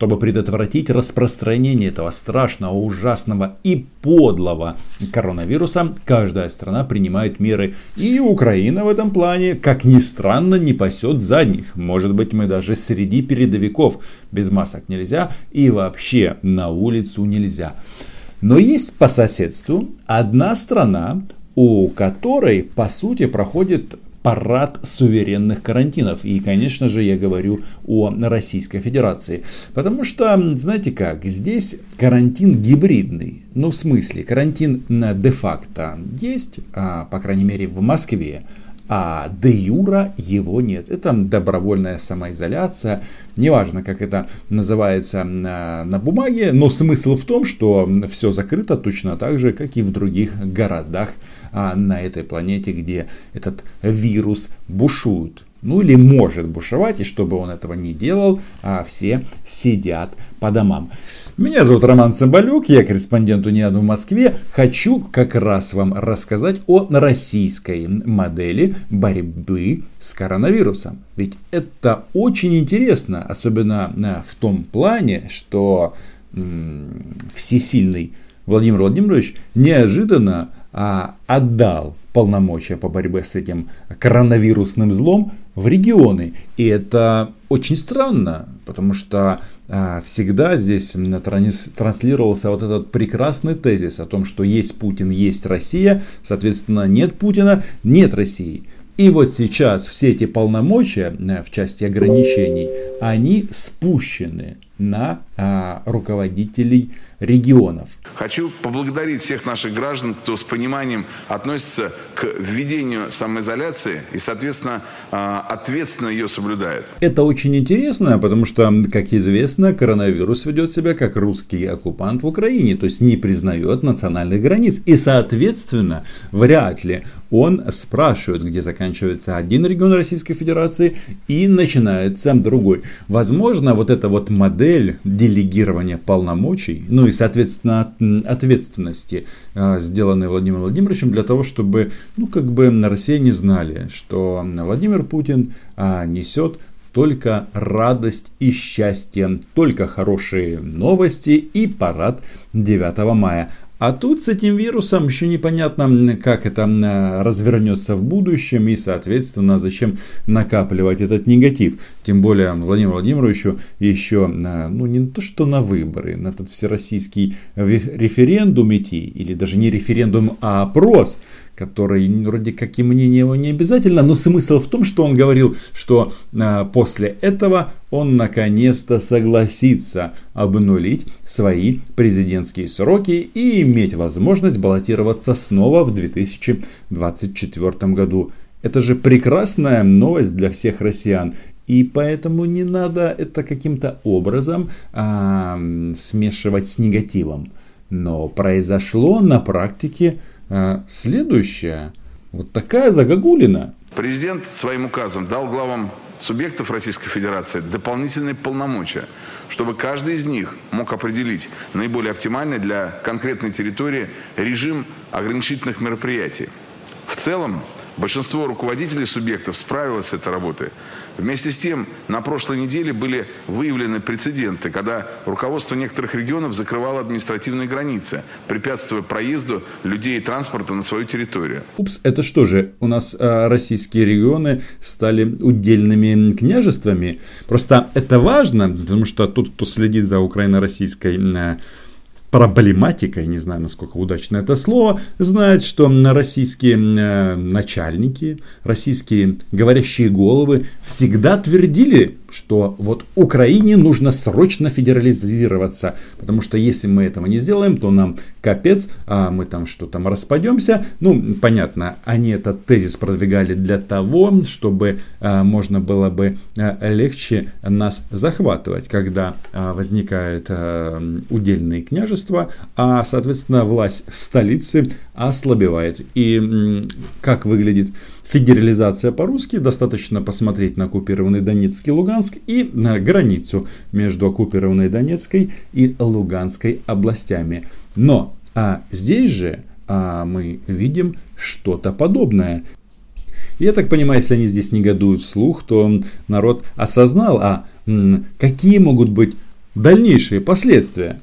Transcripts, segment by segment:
Чтобы предотвратить распространение этого страшного, ужасного и подлого коронавируса, каждая страна принимает меры. И Украина в этом плане, как ни странно, не пасет задних. Может быть, мы даже среди передовиков. Без масок нельзя и вообще на улицу нельзя. Но есть по соседству одна страна, у которой, по сути, проходит парад суверенных карантинов. И, конечно же, я говорю о Российской Федерации. Потому что, знаете как, здесь карантин гибридный. Ну, в смысле, карантин де-факто есть, а, по крайней мере, в Москве а де юра его нет. Это добровольная самоизоляция, неважно, как это называется на, на бумаге, но смысл в том, что все закрыто точно так же, как и в других городах а, на этой планете, где этот вирус бушует ну или может бушевать, и чтобы он этого не делал, а все сидят по домам. Меня зовут Роман Цымбалюк, я корреспондент УНИАН в Москве. Хочу как раз вам рассказать о российской модели борьбы с коронавирусом. Ведь это очень интересно, особенно э, в том плане, что м- всесильный Владимир Владимирович неожиданно а, отдал полномочия по борьбе с этим коронавирусным злом в регионы. И это очень странно, потому что а, всегда здесь транслировался вот этот прекрасный тезис о том, что есть Путин, есть Россия, соответственно, нет Путина, нет России. И вот сейчас все эти полномочия в части ограничений, они спущены на а, руководителей регионов. Хочу поблагодарить всех наших граждан, кто с пониманием относится к введению самоизоляции и, соответственно, а, ответственно ее соблюдает. Это очень интересно, потому что, как известно, коронавирус ведет себя как русский оккупант в Украине, то есть не признает национальных границ. И, соответственно, вряд ли он спрашивает, где заканчивается один регион Российской Федерации и начинается другой. Возможно, вот эта вот модель делегирования полномочий, ну и, соответственно, ответственности, а, сделанной Владимиром Владимировичем для того, чтобы, ну, как бы на России не знали, что Владимир Путин а, несет только радость и счастье, только хорошие новости и парад 9 мая. А тут с этим вирусом еще непонятно, как это развернется в будущем и, соответственно, зачем накапливать этот негатив. Тем более Владимиру Владимировичу еще, ну не то что на выборы, на этот всероссийский референдум идти, или даже не референдум, а опрос, который вроде как и мнение его не обязательно, но смысл в том, что он говорил, что а, после этого он наконец-то согласится обнулить свои президентские сроки и иметь возможность баллотироваться снова в 2024 году. Это же прекрасная новость для всех россиян. И поэтому не надо это каким-то образом а, смешивать с негативом. Но произошло на практике следующее. Вот такая загогулина. Президент своим указом дал главам субъектов Российской Федерации дополнительные полномочия, чтобы каждый из них мог определить наиболее оптимальный для конкретной территории режим ограничительных мероприятий. В целом, большинство руководителей субъектов справилось с этой работой. Вместе с тем, на прошлой неделе были выявлены прецеденты, когда руководство некоторых регионов закрывало административные границы, препятствуя проезду людей и транспорта на свою территорию. Упс, это что же, у нас э, российские регионы стали удельными княжествами? Просто это важно, потому что тот, кто следит за украино-российской э, проблематикой, не знаю, насколько удачно это слово, знает, что российские э, начальники, российские говорящие головы всегда твердили что вот Украине нужно срочно федерализироваться, потому что если мы этого не сделаем, то нам капец, а мы там что там распадемся. Ну, понятно, они этот тезис продвигали для того, чтобы а, можно было бы а, легче нас захватывать, когда а, возникает а, удельные княжества, а, соответственно, власть столицы ослабевает. И как выглядит Федерализация по-русски достаточно посмотреть на оккупированный Донецк и Луганск и на границу между оккупированной Донецкой и Луганской областями. Но а здесь же а, мы видим что-то подобное. Я так понимаю, если они здесь негодуют вслух, то народ осознал, а какие могут быть дальнейшие последствия.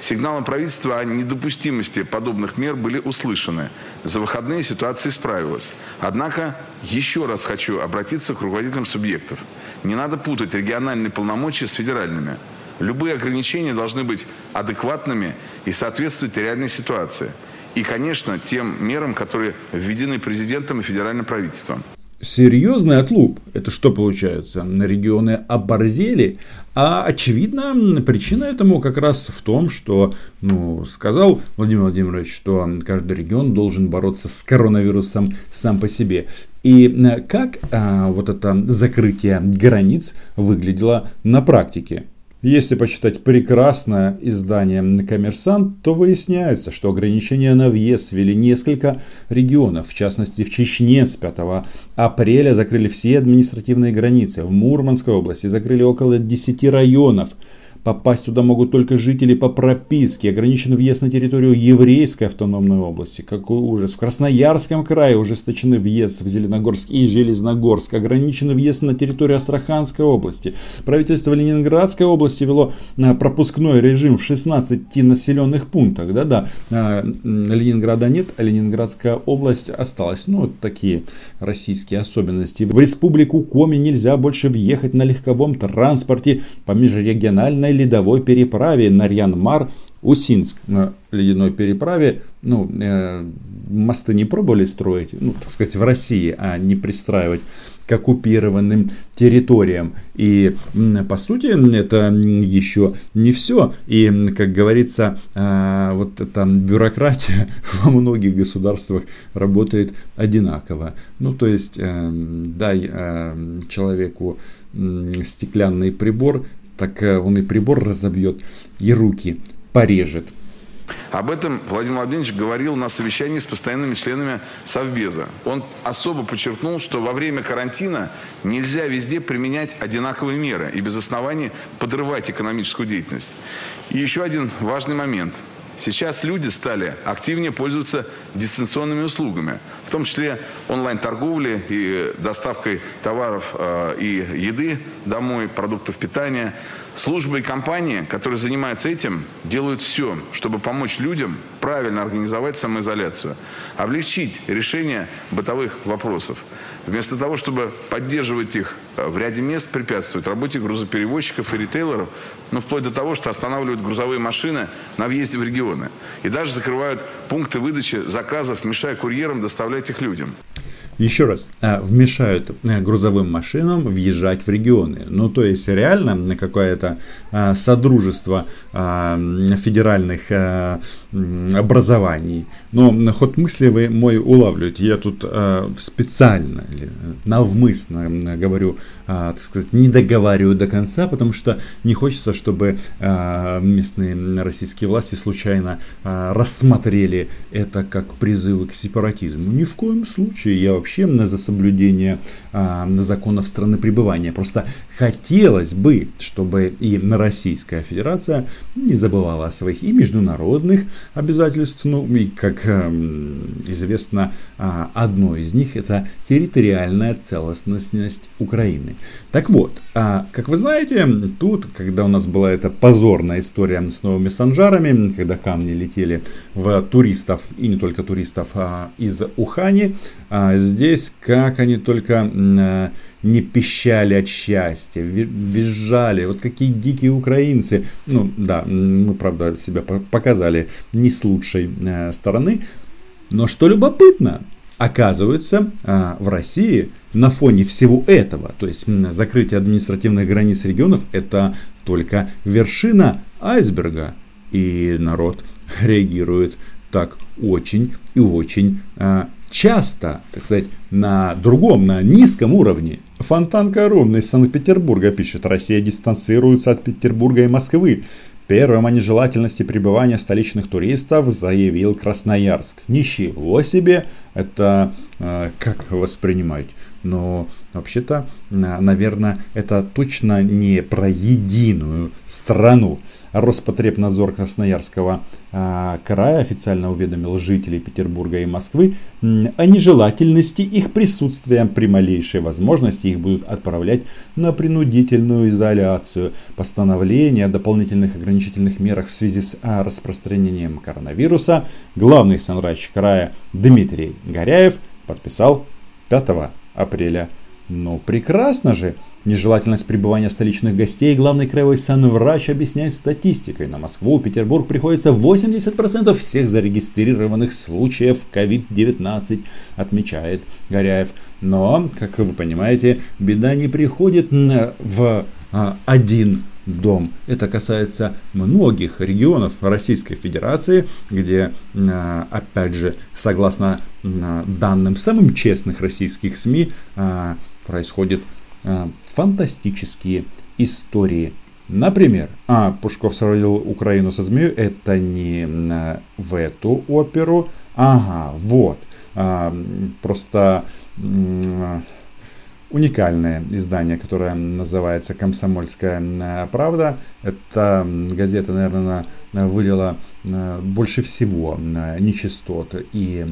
Сигналы правительства о недопустимости подобных мер были услышаны. За выходные ситуация исправилась. Однако еще раз хочу обратиться к руководителям субъектов. Не надо путать региональные полномочия с федеральными. Любые ограничения должны быть адекватными и соответствовать реальной ситуации. И, конечно, тем мерам, которые введены президентом и федеральным правительством серьезный отлуп. Это что получается? На Регионы оборзели. А очевидно, причина этому как раз в том, что ну, сказал Владимир Владимирович, что каждый регион должен бороться с коронавирусом сам по себе. И э, как а, вот это закрытие границ выглядело на практике? Если почитать прекрасное издание «Коммерсант», то выясняется, что ограничения на въезд ввели несколько регионов. В частности, в Чечне с 5 апреля закрыли все административные границы. В Мурманской области закрыли около 10 районов. Попасть туда могут только жители по прописке. Ограничен въезд на территорию еврейской автономной области. Какой ужас. В Красноярском крае ужесточены въезд в Зеленогорск и Железногорск. Ограничен въезд на территорию Астраханской области. Правительство Ленинградской области вело а, пропускной режим в 16 населенных пунктах. Да-да, а, Ленинграда нет, а Ленинградская область осталась. Ну, вот такие российские особенности. В республику Коми нельзя больше въехать на легковом транспорте по межрегиональной ледяной ледовой переправе Нарьян-Мар-Усинск. На ледяной переправе ну, э, мосты не пробовали строить, ну, так сказать, в России, а не пристраивать к оккупированным территориям. И по сути это еще не все. И, как говорится, э, вот эта бюрократия во многих государствах работает одинаково. Ну, то есть, э, дай э, человеку стеклянный прибор, так э, он и прибор разобьет, и руки порежет. Об этом Владимир Владимирович говорил на совещании с постоянными членами Совбеза. Он особо подчеркнул, что во время карантина нельзя везде применять одинаковые меры и без оснований подрывать экономическую деятельность. И еще один важный момент – Сейчас люди стали активнее пользоваться дистанционными услугами, в том числе онлайн-торговлей и доставкой товаров э, и еды домой, продуктов питания. Службы и компании, которые занимаются этим, делают все, чтобы помочь людям правильно организовать самоизоляцию, облегчить решение бытовых вопросов. Вместо того, чтобы поддерживать их э, в ряде мест, препятствует работе грузоперевозчиков и ритейлеров, ну, вплоть до того, что останавливают грузовые машины на въезде в регионы. И даже закрывают пункты выдачи заказов, мешая курьерам доставлять их людям еще раз, а, вмешают э, грузовым машинам въезжать в регионы. Ну, то есть, реально какое-то а, содружество а, федеральных образований. Но ход мысли вы мой улавливаете. Я тут специально или навмысно говорю, так сказать, не договариваю до конца, потому что не хочется, чтобы местные российские власти случайно рассмотрели это как призывы к сепаратизму. Ни в коем случае я вообще вообще за соблюдение а, законов страны пребывания. Просто хотелось бы, чтобы и Российская Федерация не забывала о своих и международных обязательств, ну и, как а, известно, а, одно из них это территориальная целостность Украины. Так вот, а, как вы знаете, тут, когда у нас была эта позорная история с новыми санжарами, когда камни летели в туристов, и не только туристов, а из Ухани, а здесь, как они только а, не пищали от счастья, визжали, вот какие дикие украинцы. Ну да, мы, правда, себя показали не с лучшей а, стороны. Но что любопытно, Оказывается, а, в России на фоне всего этого, то есть закрытие административных границ регионов, это только вершина айсберга. И народ реагирует так очень и очень а, часто, так сказать, на другом, на низком уровне. Фонтанка ровно из Санкт-Петербурга пишет, Россия дистанцируется от Петербурга и Москвы. Первым о нежелательности пребывания столичных туристов заявил Красноярск. Ничего себе! Это как воспринимать. Но вообще-то, наверное, это точно не про единую страну. Роспотребнадзор Красноярского а, края официально уведомил жителей Петербурга и Москвы о нежелательности их присутствия. При малейшей возможности их будут отправлять на принудительную изоляцию. Постановление о дополнительных ограничительных мерах в связи с распространением коронавируса главный санврач края Дмитрий Горяев подписал 5 апреля. Ну, прекрасно же! Нежелательность пребывания столичных гостей главный краевой санврач объясняет статистикой. На Москву, Петербург приходится 80% всех зарегистрированных случаев COVID-19, отмечает Горяев. Но, как вы понимаете, беда не приходит в а, один дом. Это касается многих регионов Российской Федерации, где, а, опять же, согласно а, данным самым честных российских СМИ, происходит фантастические истории. Например, а, Пушков сравнил Украину со змеей, это не в эту оперу. Ага, вот. А, просто уникальное издание, которое называется «Комсомольская правда». Эта газета, наверное, вылила больше всего нечистот и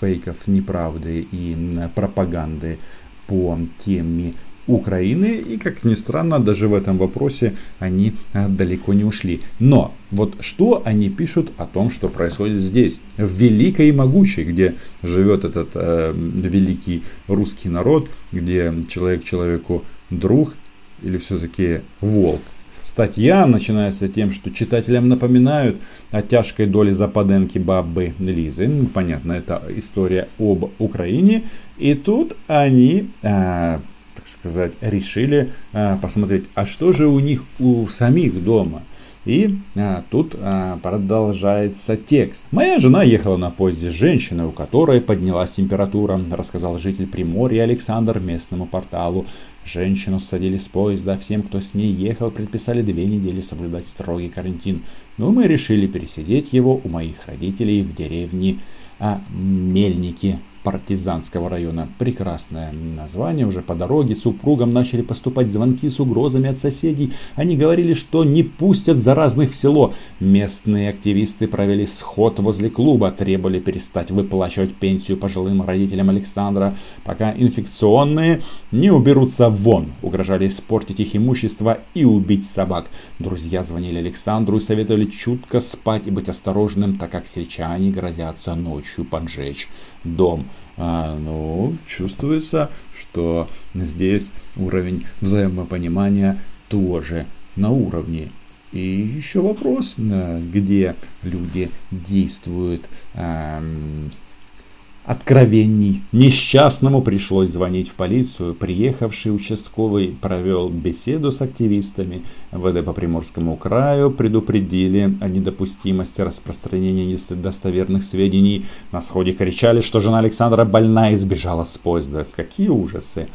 фейков, неправды и пропаганды по теме Украины. И, как ни странно, даже в этом вопросе они а, далеко не ушли. Но вот что они пишут о том, что происходит здесь, в великой и могучей, где живет этот э, великий русский народ, где человек человеку друг или все-таки волк. Статья начинается тем, что читателям напоминают о тяжкой доле западенки бабы Лизы. Понятно, это история об Украине. И тут они э, так сказать, решили а, посмотреть, а что же у них у самих дома. И а, тут а, продолжается текст. Моя жена ехала на поезде с женщиной, у которой поднялась температура, рассказал житель Приморья Александр местному порталу. Женщину садили с поезда, всем, кто с ней ехал, предписали две недели соблюдать строгий карантин. Но мы решили пересидеть его у моих родителей в деревне а, Мельники партизанского района. Прекрасное название. Уже по дороге супругам начали поступать звонки с угрозами от соседей. Они говорили, что не пустят заразных в село. Местные активисты провели сход возле клуба, требовали перестать выплачивать пенсию пожилым родителям Александра, пока инфекционные не уберутся вон. Угрожали испортить их имущество и убить собак. Друзья звонили Александру и советовали чутко спать и быть осторожным, так как сельчане грозятся ночью поджечь дом. А, ну, чувствуется, что здесь уровень взаимопонимания тоже на уровне. И еще вопрос, э, где люди действуют эм, откровений. Несчастному пришлось звонить в полицию. Приехавший участковый провел беседу с активистами. ВД по Приморскому краю предупредили о недопустимости распространения достоверных сведений. На сходе кричали, что жена Александра больна и сбежала с поезда. Какие ужасы!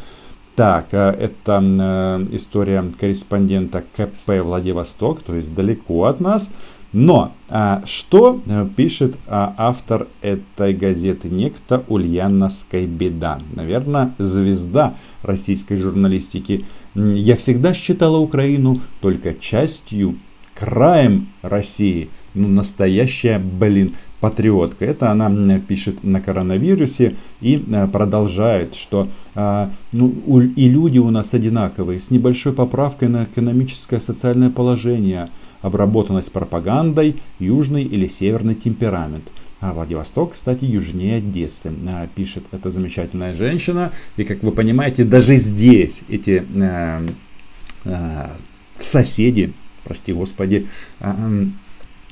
Так, э, это э, история корреспондента КП Владивосток, то есть далеко от нас. Но а, что э, пишет а, автор этой газеты? Некто Ульяна Скайбеда. Наверное, звезда российской журналистики. Я всегда считала Украину только частью, краем России. Ну, настоящая, блин, патриотка. Это она пишет на коронавирусе и э, продолжает, что а, ну, и люди у нас одинаковые, с небольшой поправкой на экономическое социальное положение – обработанность пропагандой, южный или северный темперамент. А Владивосток, кстати, южнее Одессы, а, пишет эта замечательная женщина. И как вы понимаете, даже здесь эти э, э, соседи, прости господи, э,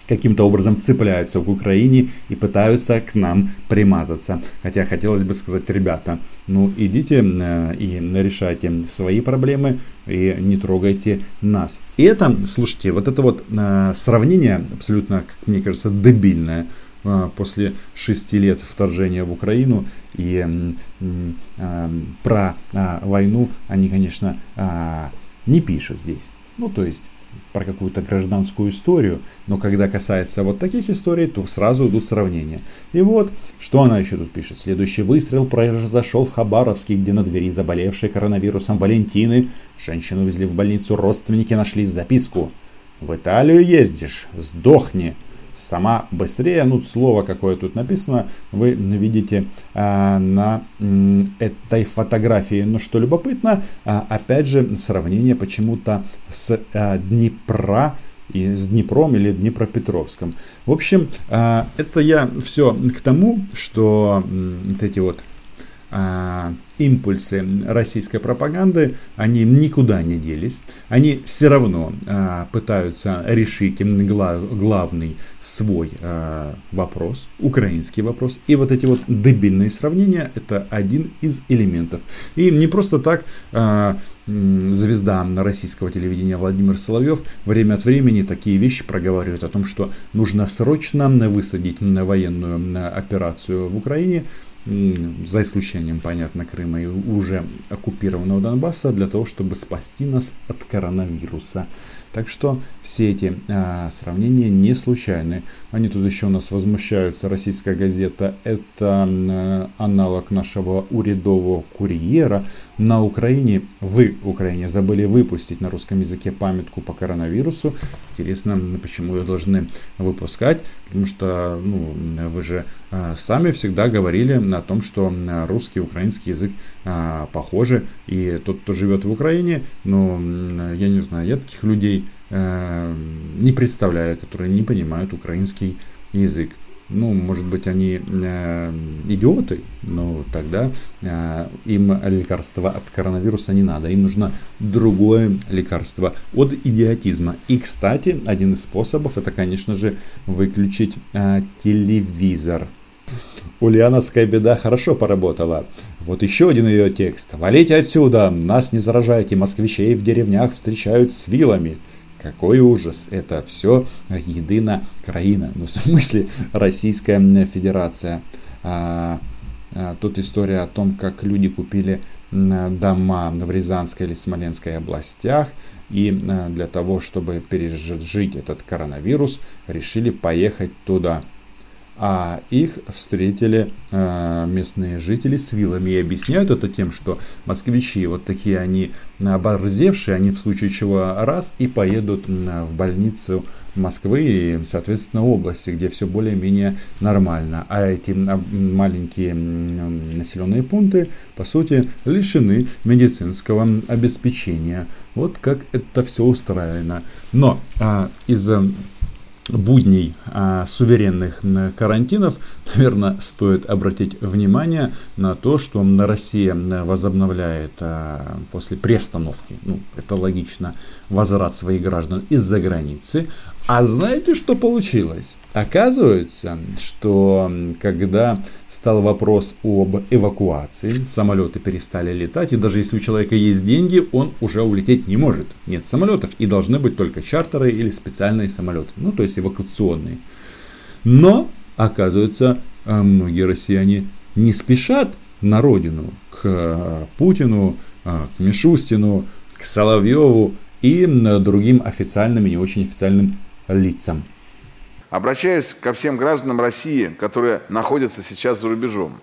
каким-то образом цепляются к Украине и пытаются к нам примазаться. Хотя хотелось бы сказать, ребята, ну идите э, и решайте свои проблемы и не трогайте нас. И это, слушайте, вот это вот э, сравнение абсолютно, как мне кажется, дебильное э, после шести лет вторжения в Украину и про войну они, конечно, не пишут здесь. Ну, то есть про какую-то гражданскую историю, но когда касается вот таких историй, то сразу идут сравнения. И вот, что она еще тут пишет. Следующий выстрел произошел в Хабаровске, где на двери заболевшей коронавирусом Валентины женщину везли в больницу, родственники нашли записку. «В Италию ездишь? Сдохни!» Сама быстрее. Ну, слово какое тут написано, вы видите а, на м, этой фотографии. Но что любопытно, а, опять же, сравнение почему-то с а, Днепра и с Днепром или Днепропетровском. В общем, а, это я все к тому, что вот эти вот импульсы российской пропаганды, они никуда не делись. Они все равно а, пытаются решить глав, главный свой а, вопрос, украинский вопрос. И вот эти вот дебильные сравнения, это один из элементов. И не просто так а, звезда российского телевидения Владимир Соловьев время от времени такие вещи проговаривает о том, что нужно срочно высадить военную операцию в Украине, за исключением, понятно, Крыма и уже оккупированного Донбасса, для того, чтобы спасти нас от коронавируса. Так что все эти а, сравнения не случайны. Они тут еще у нас возмущаются. Российская газета это а, аналог нашего урядового курьера. На Украине, вы, Украине, забыли выпустить на русском языке памятку по коронавирусу. Интересно, почему ее должны выпускать? Потому что ну, вы же а, сами всегда говорили о том, что русский и украинский язык а, похожи. И тот, кто живет в Украине, ну, я не знаю, я таких людей не представляю, которые не понимают украинский язык. Ну, может быть, они э, идиоты, но тогда э, им лекарства от коронавируса не надо. Им нужно другое лекарство от идиотизма. И, кстати, один из способов это, конечно же, выключить э, телевизор. Ульяновская беда хорошо поработала. Вот еще один ее текст. «Валите отсюда! Нас не заражайте! Москвичей в деревнях встречают с вилами!» Какой ужас! Это все едина краина. Ну, в смысле, Российская Федерация. А, а, тут история о том, как люди купили дома в Рязанской или Смоленской областях. И а, для того, чтобы пережить этот коронавирус, решили поехать туда а их встретили э, местные жители с вилами и объясняют это тем, что москвичи вот такие они оборзевшие, они в случае чего раз и поедут в больницу Москвы и, соответственно, области, где все более-менее нормально. А эти маленькие населенные пункты, по сути, лишены медицинского обеспечения. Вот как это все устроено. Но а, из будней а, суверенных карантинов, наверное, стоит обратить внимание на то, что Россия возобновляет а, после приостановки, ну, это логично, возврат своих граждан из-за границы, а знаете, что получилось? Оказывается, что когда стал вопрос об эвакуации, самолеты перестали летать, и даже если у человека есть деньги, он уже улететь не может. Нет самолетов, и должны быть только чартеры или специальные самолеты, ну то есть эвакуационные. Но, оказывается, э, многие россияне не спешат на родину, к э, Путину, э, к Мишустину, к Соловьеву и другим официальным и не очень официальным лицам. Обращаюсь ко всем гражданам России, которые находятся сейчас за рубежом.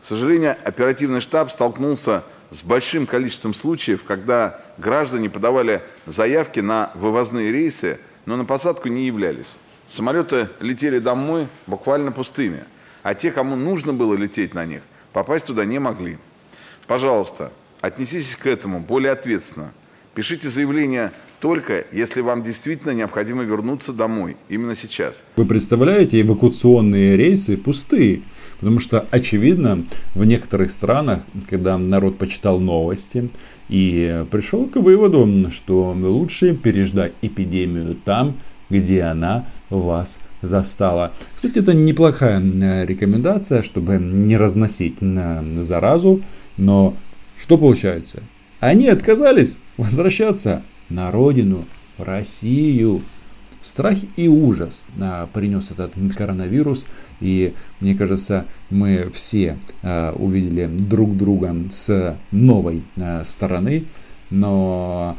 К сожалению, оперативный штаб столкнулся с большим количеством случаев, когда граждане подавали заявки на вывозные рейсы, но на посадку не являлись. Самолеты летели домой буквально пустыми, а те, кому нужно было лететь на них, попасть туда не могли. Пожалуйста, отнеситесь к этому более ответственно. Пишите заявление только если вам действительно необходимо вернуться домой, именно сейчас. Вы представляете, эвакуационные рейсы пустые. Потому что, очевидно, в некоторых странах, когда народ почитал новости и пришел к выводу, что лучше переждать эпидемию там, где она вас застала. Кстати, это неплохая э, рекомендация, чтобы не разносить на заразу. Но что получается? Они отказались возвращаться на родину, в Россию. Страх и ужас а, принес этот коронавирус. И мне кажется, мы все а, увидели друг друга с новой а, стороны. Но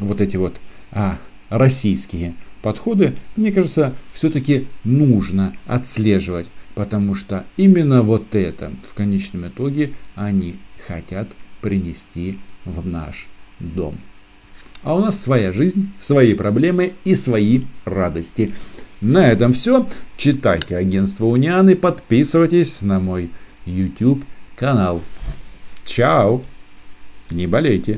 вот эти вот а, российские подходы, мне кажется, все-таки нужно отслеживать, потому что именно вот это в конечном итоге они хотят принести в наш дом. А у нас своя жизнь, свои проблемы и свои радости. На этом все. Читайте агентство Унианы, подписывайтесь на мой YouTube канал. Чао! Не болейте!